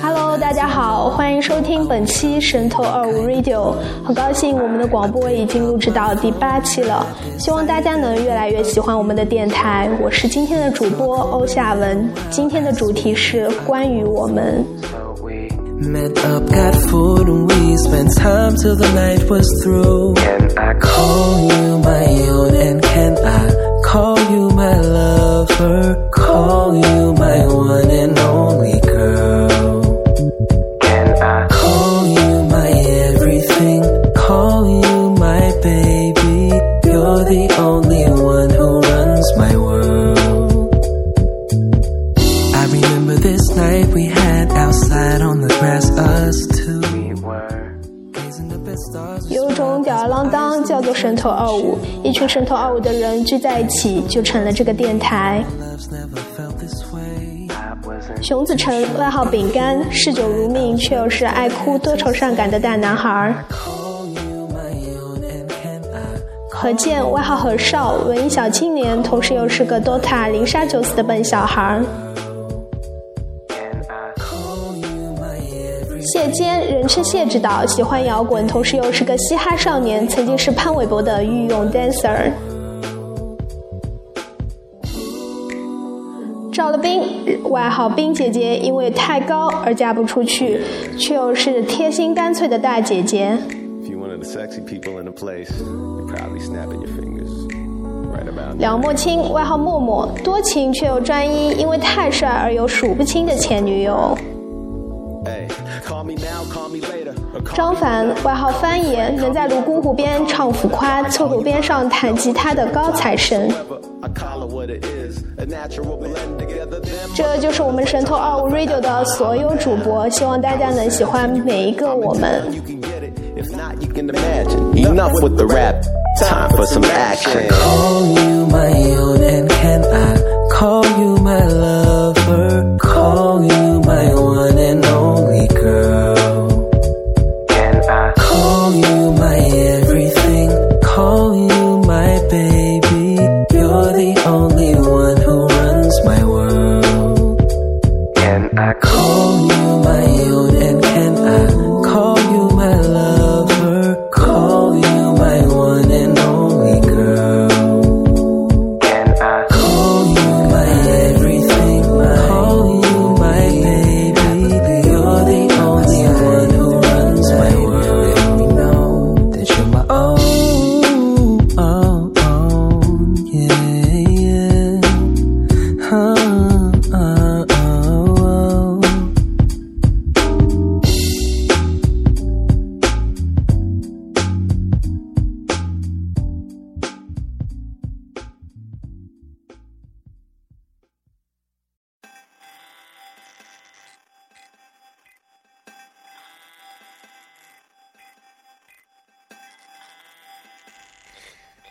Hello，大家好，欢迎收听本期神偷二五 Radio，很高兴我们的广播已经录制到第八期了，希望大家能越来越喜欢我们的电台。我是今天的主播欧夏文，今天的主题是关于我们。Call you my lover, call you my one and only girl. Can I call you my everything? Call you 头二五的人聚在一起，就成了这个电台。熊子成，外号饼干，嗜酒如命，却又是爱哭、多愁善感的大男孩。何健，外号何少，文艺小青年，同时又是个 DOTA 零杀九死的笨小孩。谢坚，人称谢指导，喜欢摇滚，同时又是个嘻哈少年，曾经是潘玮柏的御用 dancer。赵了冰，外号冰姐姐，因为太高而嫁不出去，却又是贴心干脆的大姐姐。梁墨清，外号默默，多情却又专一，因为太帅而有数不清的前女友。张凡，外号“翻爷”，能在泸沽湖边唱浮夸，厕所边上弹吉他的高材生。这就是我们神偷二五 radio 的所有主播，希望大家能喜欢每一个我们。Call you my o v e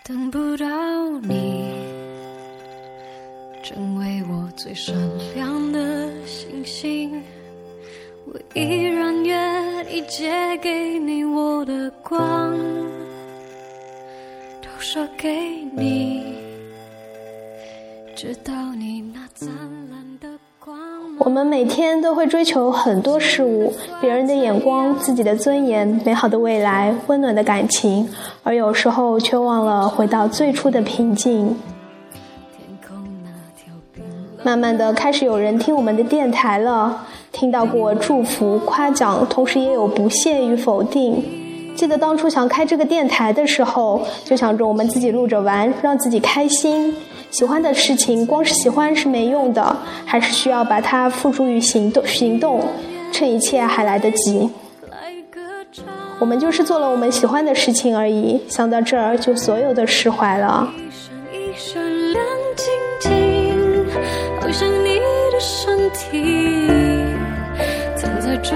等不到你成为我最闪亮的星星，我依然愿意借给你我的光，都射给你。我们每天都会追求很多事物：别人的眼光、自己的尊严、美好的未来、温暖的感情，而有时候却忘了回到最初的平静。慢慢的，开始有人听我们的电台了，听到过祝福、夸奖，同时也有不屑与否定。记得当初想开这个电台的时候，就想着我们自己录着玩，让自己开心。喜欢的事情，光是喜欢是没用的，还是需要把它付诸于行动。行动，趁一切还来得及。我们就是做了我们喜欢的事情而已。想到这儿，就所有的释怀了。一闪一闪亮晶晶，好像你的身体，藏在众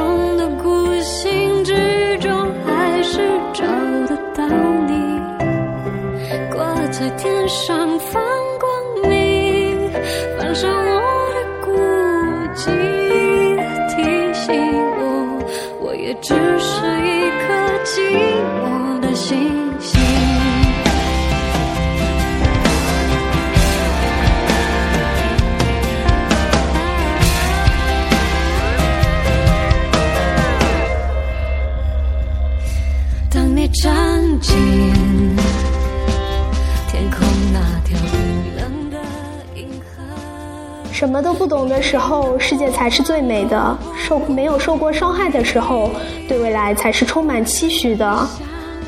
孤星之中，还是找得到你。挂在天上。放。记忆提醒我，我也只是一颗寂寞的星星。当你站起。什么都不懂的时候，世界才是最美的；受没有受过伤害的时候，对未来才是充满期许的。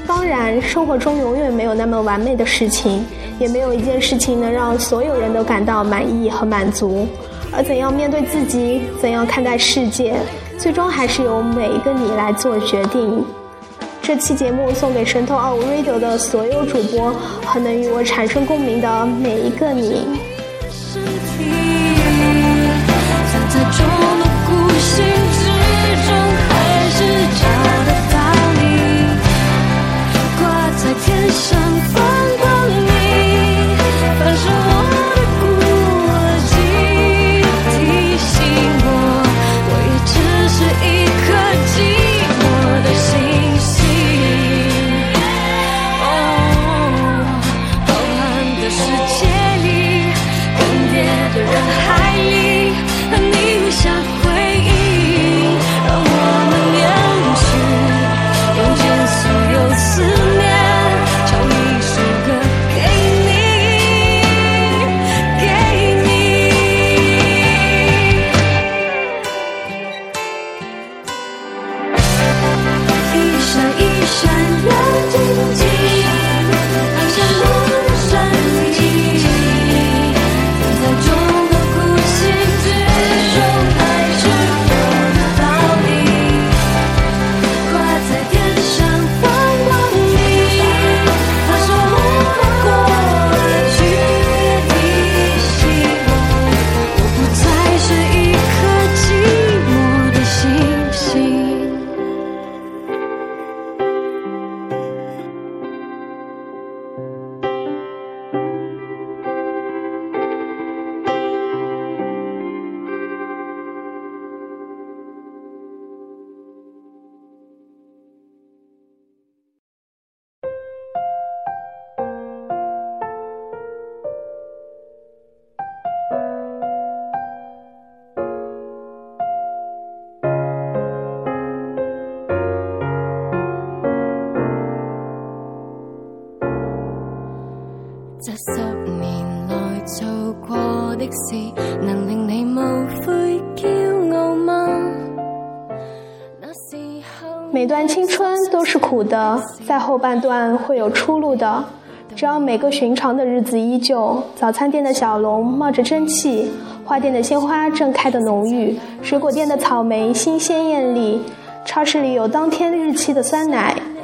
当然，生活中永远没有那么完美的事情，也没有一件事情能让所有人都感到满意和满足。而怎样面对自己，怎样看待世界，最终还是由每一个你来做决定。这期节目送给神偷奥瑞 radio 的所有主播和能与我产生共鸣的每一个你。这十年来做过的事，能令你无悔骄傲吗？每段青春都是苦的，在后半段会有出路的。只要每个寻常的日子依旧，早餐店的小龙冒着蒸汽，花店的鲜花正开的浓郁，水果店的草莓新鲜艳丽，超市里有当天日期的酸奶。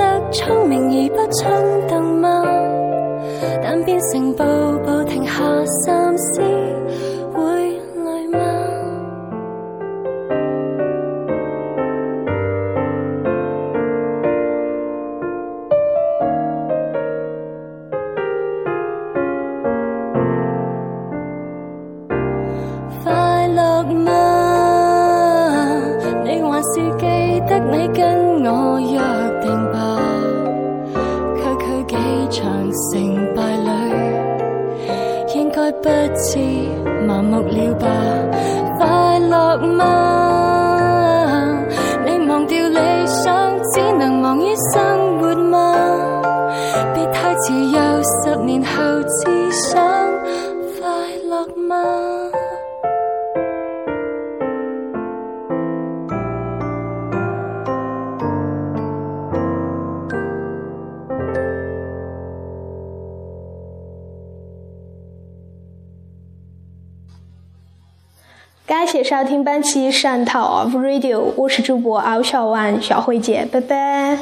得聪明而不冲动吗？但变成步步停下，三思。盲目了吧，快乐吗？你忘掉理想，只能忙于生活吗？别太迟，又十年后。欢收听本期汕头 f 五 radio，我是主播敖小万下回见，拜拜。